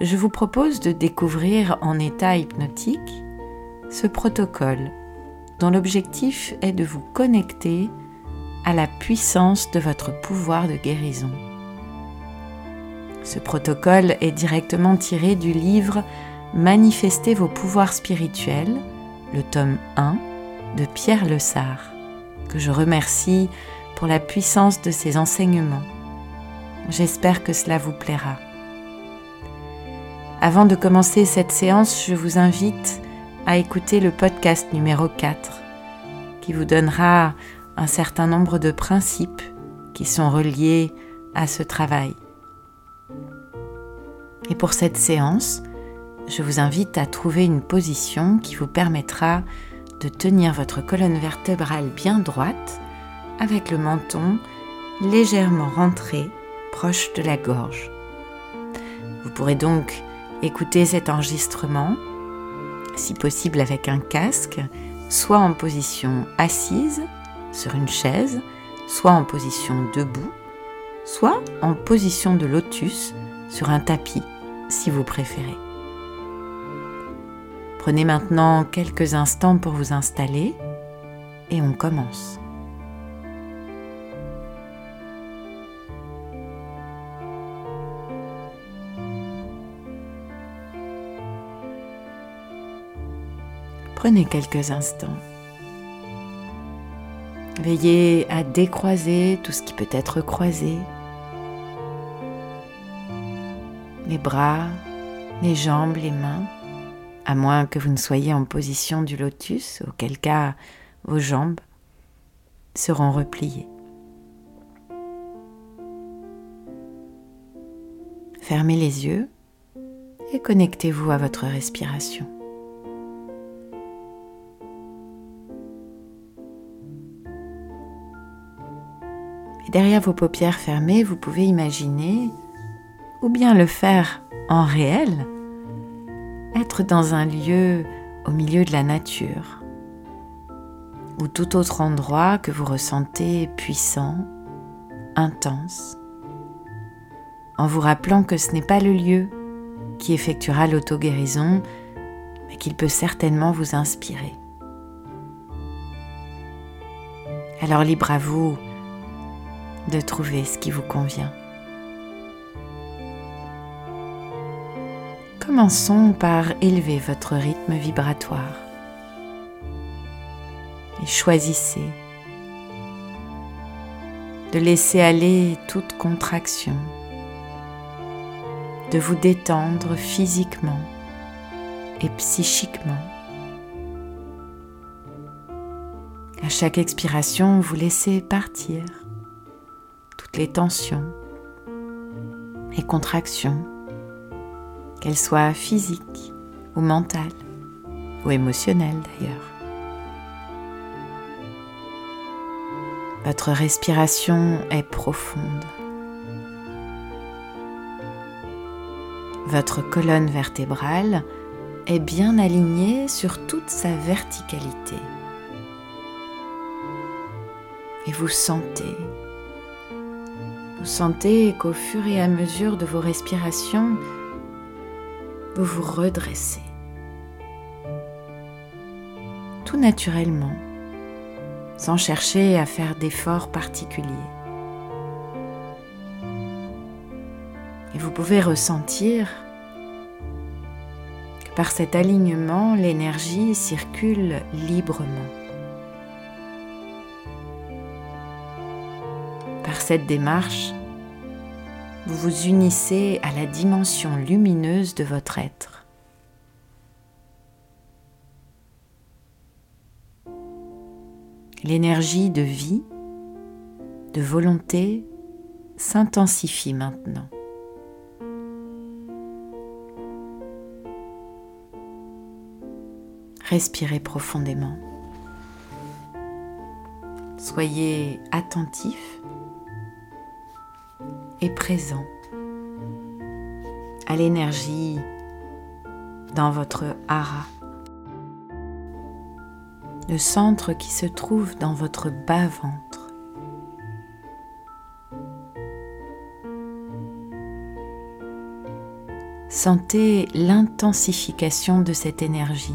je vous propose de découvrir en état hypnotique ce protocole dont l'objectif est de vous connecter à la puissance de votre pouvoir de guérison. Ce protocole est directement tiré du livre Manifestez vos pouvoirs spirituels, le tome 1 de Pierre Lessard, que je remercie pour la puissance de ses enseignements. J'espère que cela vous plaira. Avant de commencer cette séance, je vous invite à écouter le podcast numéro 4 qui vous donnera un certain nombre de principes qui sont reliés à ce travail. Et pour cette séance, je vous invite à trouver une position qui vous permettra de tenir votre colonne vertébrale bien droite avec le menton légèrement rentré proche de la gorge. Vous pourrez donc Écoutez cet enregistrement, si possible avec un casque, soit en position assise sur une chaise, soit en position debout, soit en position de lotus sur un tapis si vous préférez. Prenez maintenant quelques instants pour vous installer et on commence. Prenez quelques instants. Veillez à décroiser tout ce qui peut être croisé. Les bras, les jambes, les mains, à moins que vous ne soyez en position du lotus, auquel cas vos jambes seront repliées. Fermez les yeux et connectez-vous à votre respiration. Derrière vos paupières fermées, vous pouvez imaginer, ou bien le faire en réel, être dans un lieu au milieu de la nature, ou tout autre endroit que vous ressentez puissant, intense, en vous rappelant que ce n'est pas le lieu qui effectuera l'auto-guérison, mais qu'il peut certainement vous inspirer. Alors libre à vous de trouver ce qui vous convient. Commençons par élever votre rythme vibratoire et choisissez de laisser aller toute contraction, de vous détendre physiquement et psychiquement. À chaque expiration, vous laissez partir les tensions et contractions, qu'elles soient physiques ou mentales ou émotionnelles d'ailleurs. Votre respiration est profonde. Votre colonne vertébrale est bien alignée sur toute sa verticalité. Et vous sentez vous sentez qu'au fur et à mesure de vos respirations, vous vous redressez. Tout naturellement, sans chercher à faire d'efforts particuliers. Et vous pouvez ressentir que par cet alignement, l'énergie circule librement. cette démarche, vous vous unissez à la dimension lumineuse de votre être. L'énergie de vie, de volonté s'intensifie maintenant. Respirez profondément. Soyez attentif et présent à l'énergie dans votre hara, le centre qui se trouve dans votre bas-ventre. Sentez l'intensification de cette énergie,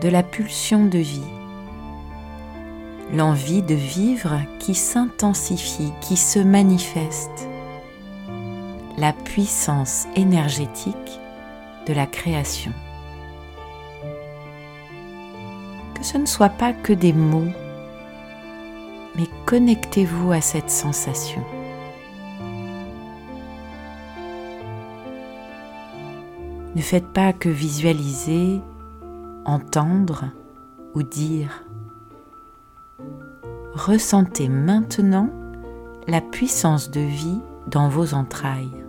de la pulsion de vie, l'envie de vivre qui s'intensifie, qui se manifeste, la puissance énergétique de la création. Que ce ne soit pas que des mots, mais connectez-vous à cette sensation. Ne faites pas que visualiser, entendre ou dire. Ressentez maintenant la puissance de vie dans vos entrailles.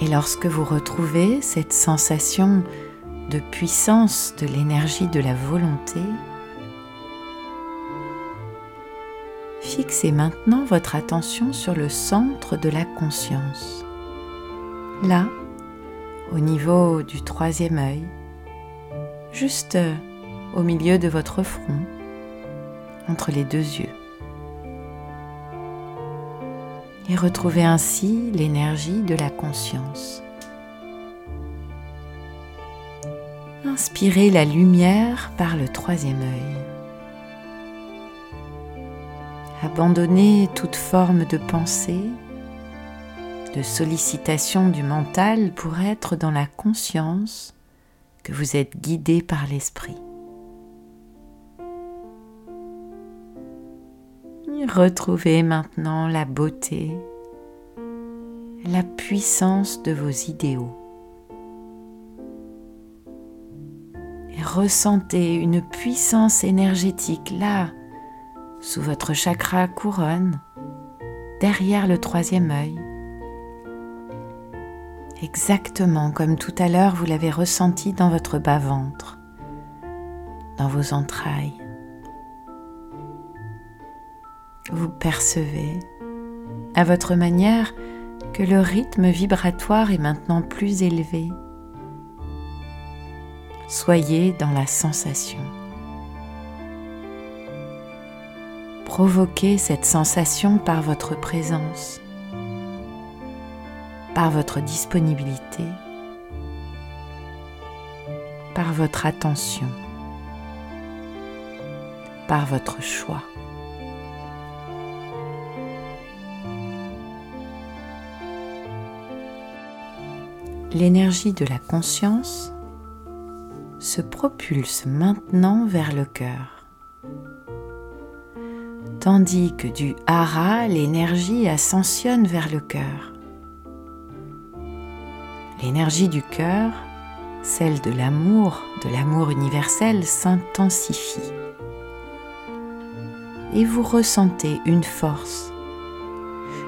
Et lorsque vous retrouvez cette sensation de puissance de l'énergie de la volonté, fixez maintenant votre attention sur le centre de la conscience. Là, au niveau du troisième œil, juste au milieu de votre front, entre les deux yeux. Et retrouvez ainsi l'énergie de la conscience. Inspirez la lumière par le troisième œil. Abandonnez toute forme de pensée, de sollicitation du mental pour être dans la conscience que vous êtes guidé par l'esprit. Retrouvez maintenant la beauté, la puissance de vos idéaux. Ressentez une puissance énergétique là sous votre chakra couronne, derrière le troisième œil. Exactement comme tout à l'heure vous l'avez ressenti dans votre bas-ventre, dans vos entrailles. Vous percevez, à votre manière, que le rythme vibratoire est maintenant plus élevé. Soyez dans la sensation. Provoquez cette sensation par votre présence, par votre disponibilité, par votre attention, par votre choix. L'énergie de la conscience se propulse maintenant vers le cœur tandis que du hara, l'énergie ascensionne vers le cœur. L'énergie du cœur, celle de l'amour, de l'amour universel, s'intensifie. Et vous ressentez une force,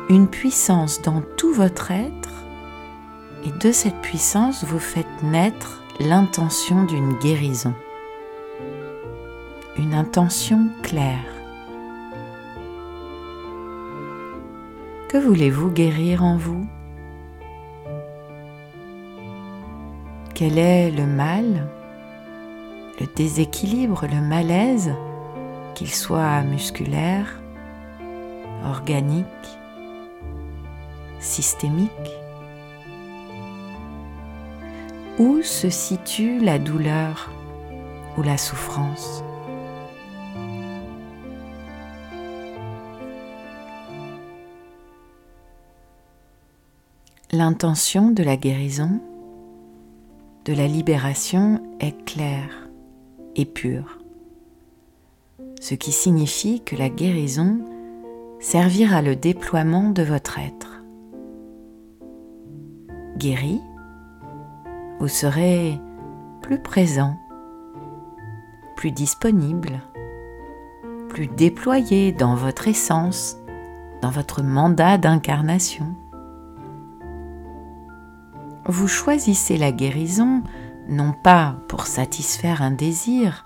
une puissance dans tout votre être, et de cette puissance vous faites naître l'intention d'une guérison, une intention claire Que voulez-vous guérir en vous? Quel est le mal, le déséquilibre, le malaise, qu'il soit musculaire, organique, systémique? Où se situe la douleur ou la souffrance? L'intention de la guérison, de la libération est claire et pure, ce qui signifie que la guérison servira le déploiement de votre être. Guéri, vous serez plus présent, plus disponible, plus déployé dans votre essence, dans votre mandat d'incarnation. Vous choisissez la guérison non pas pour satisfaire un désir,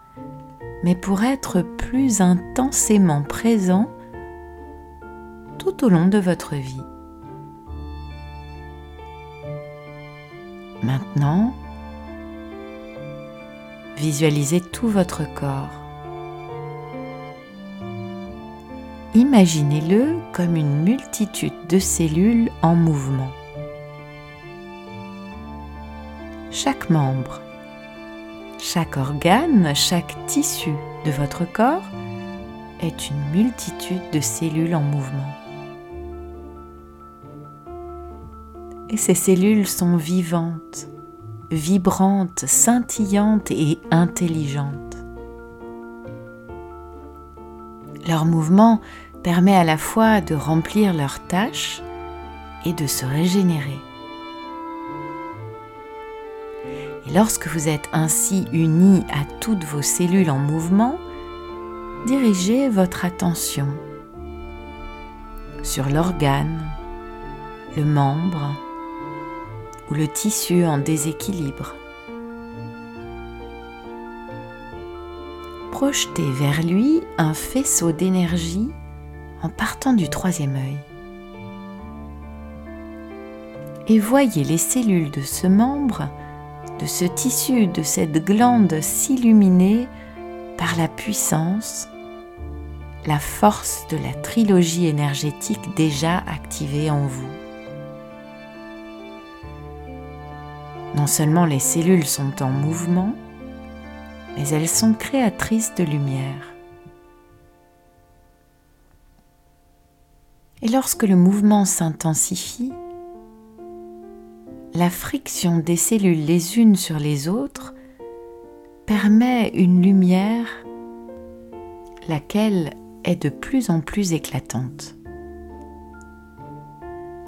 mais pour être plus intensément présent tout au long de votre vie. Maintenant, visualisez tout votre corps. Imaginez-le comme une multitude de cellules en mouvement. Chaque membre, chaque organe, chaque tissu de votre corps est une multitude de cellules en mouvement. Et ces cellules sont vivantes, vibrantes, scintillantes et intelligentes. Leur mouvement permet à la fois de remplir leurs tâches et de se régénérer. Et lorsque vous êtes ainsi unis à toutes vos cellules en mouvement, dirigez votre attention sur l'organe, le membre, ou le tissu en déséquilibre. Projetez vers lui un faisceau d'énergie en partant du troisième œil. Et voyez les cellules de ce membre, de ce tissu, de cette glande s'illuminer par la puissance, la force de la trilogie énergétique déjà activée en vous. Non seulement les cellules sont en mouvement, mais elles sont créatrices de lumière. Et lorsque le mouvement s'intensifie, la friction des cellules les unes sur les autres permet une lumière laquelle est de plus en plus éclatante.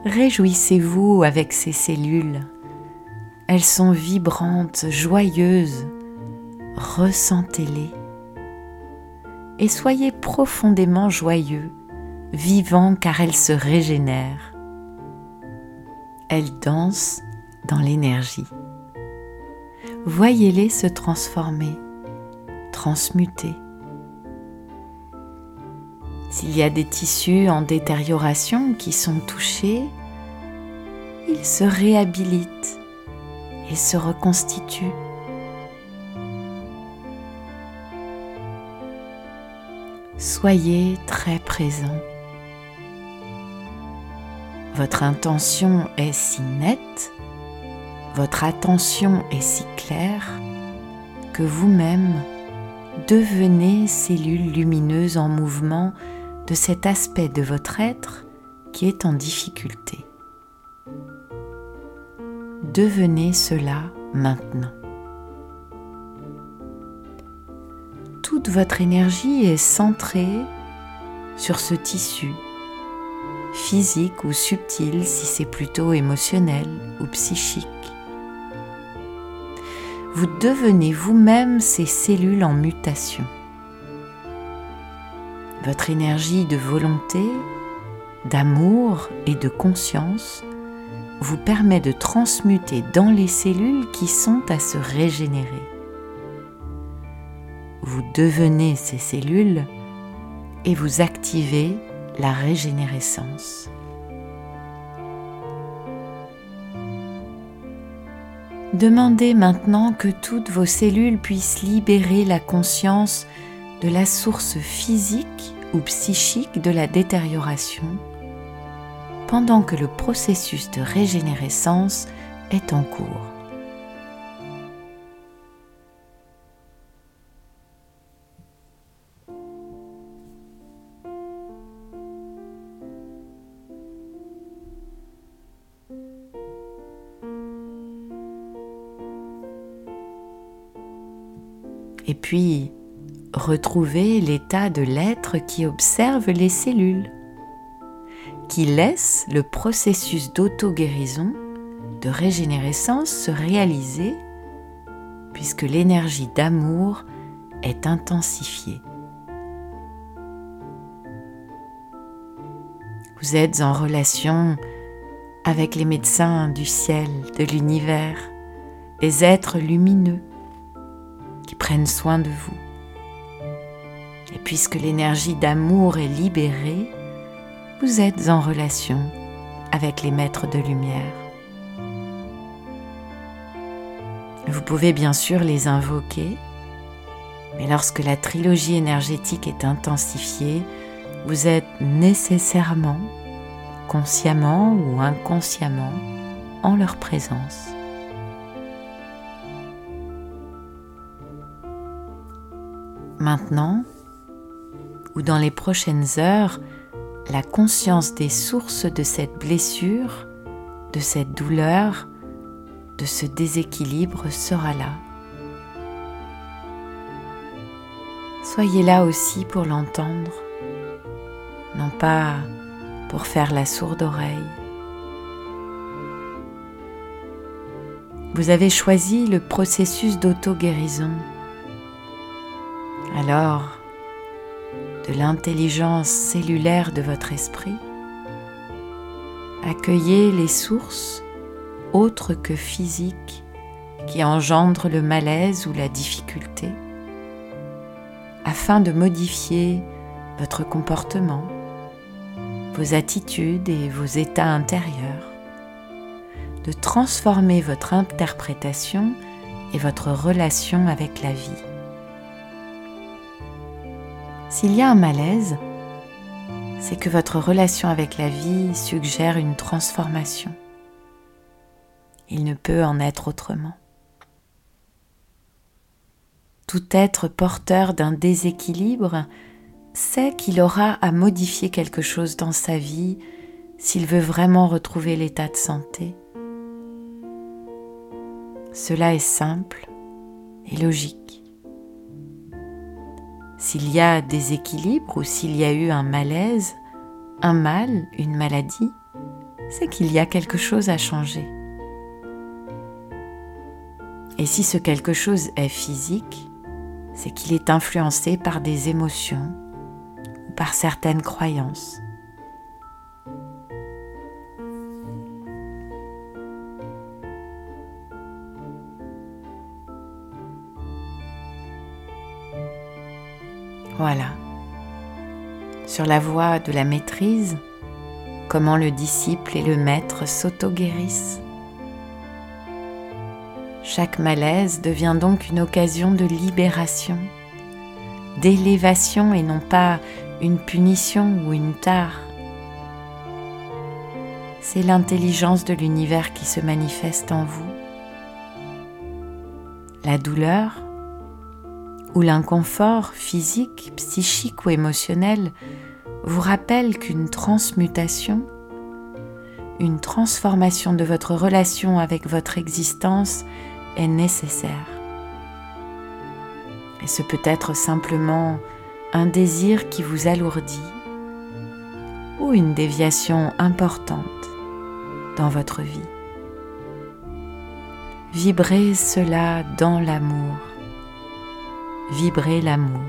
Réjouissez-vous avec ces cellules elles sont vibrantes, joyeuses. Ressentez-les. Et soyez profondément joyeux, vivants car elles se régénèrent. Elles dansent dans l'énergie. Voyez-les se transformer, transmuter. S'il y a des tissus en détérioration qui sont touchés, ils se réhabilitent et se reconstitue. Soyez très présent. Votre intention est si nette, votre attention est si claire que vous-même devenez cellule lumineuse en mouvement de cet aspect de votre être qui est en difficulté devenez cela maintenant. Toute votre énergie est centrée sur ce tissu, physique ou subtil si c'est plutôt émotionnel ou psychique. Vous devenez vous-même ces cellules en mutation. Votre énergie de volonté, d'amour et de conscience vous permet de transmuter dans les cellules qui sont à se régénérer. Vous devenez ces cellules et vous activez la régénérescence. Demandez maintenant que toutes vos cellules puissent libérer la conscience de la source physique ou psychique de la détérioration pendant que le processus de régénérescence est en cours. Puis, retrouvez l'état de l'être qui observe les cellules qui laisse le processus d'auto-guérison, de régénérescence se réaliser puisque l'énergie d'amour est intensifiée. Vous êtes en relation avec les médecins du ciel, de l'univers, les êtres lumineux prennent soin de vous. Et puisque l'énergie d'amour est libérée, vous êtes en relation avec les maîtres de lumière. Vous pouvez bien sûr les invoquer, mais lorsque la trilogie énergétique est intensifiée, vous êtes nécessairement, consciemment ou inconsciemment, en leur présence. Maintenant, ou dans les prochaines heures, la conscience des sources de cette blessure, de cette douleur, de ce déséquilibre sera là. Soyez là aussi pour l'entendre, non pas pour faire la sourde oreille. Vous avez choisi le processus d'auto-guérison alors de l'intelligence cellulaire de votre esprit, accueillez les sources autres que physiques qui engendrent le malaise ou la difficulté afin de modifier votre comportement, vos attitudes et vos états intérieurs, de transformer votre interprétation et votre relation avec la vie. S'il y a un malaise, c'est que votre relation avec la vie suggère une transformation. Il ne peut en être autrement. Tout être porteur d'un déséquilibre sait qu'il aura à modifier quelque chose dans sa vie s'il veut vraiment retrouver l'état de santé. Cela est simple et logique. S'il y a des équilibres ou s'il y a eu un malaise, un mal, une maladie, c'est qu'il y a quelque chose à changer. Et si ce quelque chose est physique, c'est qu'il est influencé par des émotions ou par certaines croyances. Voilà. Sur la voie de la maîtrise, comment le disciple et le maître s'auto-guérissent. Chaque malaise devient donc une occasion de libération, d'élévation et non pas une punition ou une tare. C'est l'intelligence de l'univers qui se manifeste en vous. La douleur, ou l'inconfort physique, psychique ou émotionnel vous rappelle qu'une transmutation, une transformation de votre relation avec votre existence est nécessaire. Et ce peut être simplement un désir qui vous alourdit ou une déviation importante dans votre vie. Vibrez cela dans l'amour vibrer l'amour.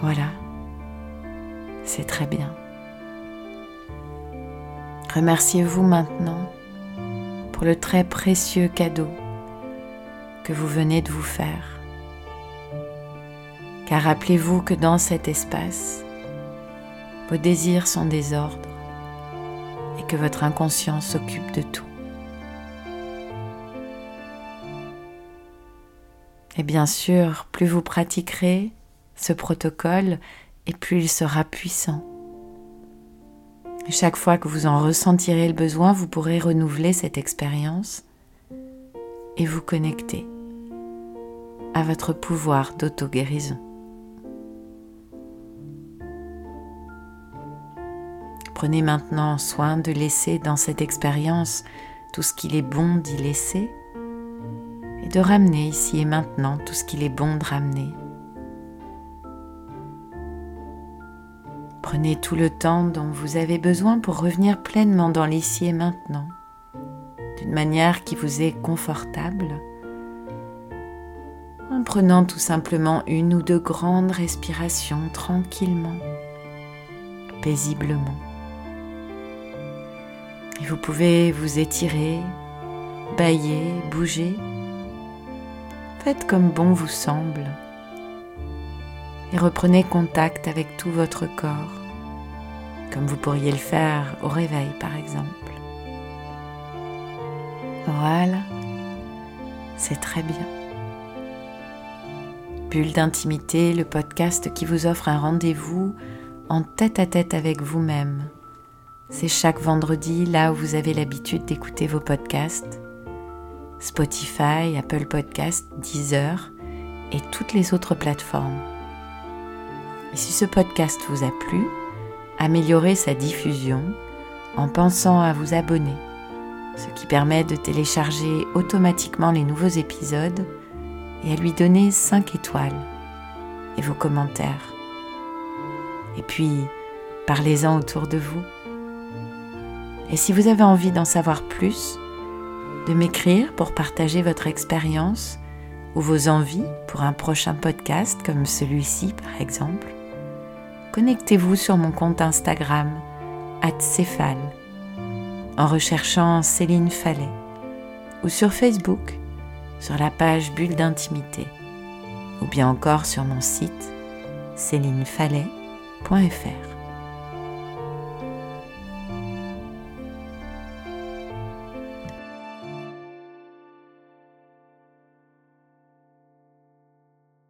Voilà, c'est très bien. Remerciez-vous maintenant pour le très précieux cadeau que vous venez de vous faire. Car rappelez-vous que dans cet espace, vos désirs sont des ordres et que votre inconscient s'occupe de tout. Et bien sûr, plus vous pratiquerez ce protocole, et plus il sera puissant. Chaque fois que vous en ressentirez le besoin, vous pourrez renouveler cette expérience et vous connecter à votre pouvoir d'auto-guérison. Prenez maintenant soin de laisser dans cette expérience tout ce qu'il est bon d'y laisser et de ramener ici et maintenant tout ce qu'il est bon de ramener. Prenez tout le temps dont vous avez besoin pour revenir pleinement dans l'ici et maintenant, d'une manière qui vous est confortable en prenant tout simplement une ou deux grandes respirations tranquillement, paisiblement. Et vous pouvez vous étirer, bailler, bouger. Faites comme bon vous semble. Et reprenez contact avec tout votre corps, comme vous pourriez le faire au réveil par exemple. Voilà, c'est très bien. Bulle d'intimité, le podcast qui vous offre un rendez-vous en tête à tête avec vous-même. C'est chaque vendredi là où vous avez l'habitude d'écouter vos podcasts. Spotify, Apple Podcasts, Deezer et toutes les autres plateformes. Et si ce podcast vous a plu, améliorez sa diffusion en pensant à vous abonner, ce qui permet de télécharger automatiquement les nouveaux épisodes et à lui donner 5 étoiles et vos commentaires. Et puis, parlez-en autour de vous. Et si vous avez envie d'en savoir plus, de m'écrire pour partager votre expérience ou vos envies pour un prochain podcast comme celui-ci par exemple, connectez-vous sur mon compte Instagram, @céphale, en recherchant Céline Fallet, ou sur Facebook, sur la page Bulle d'intimité, ou bien encore sur mon site célinefallet.fr.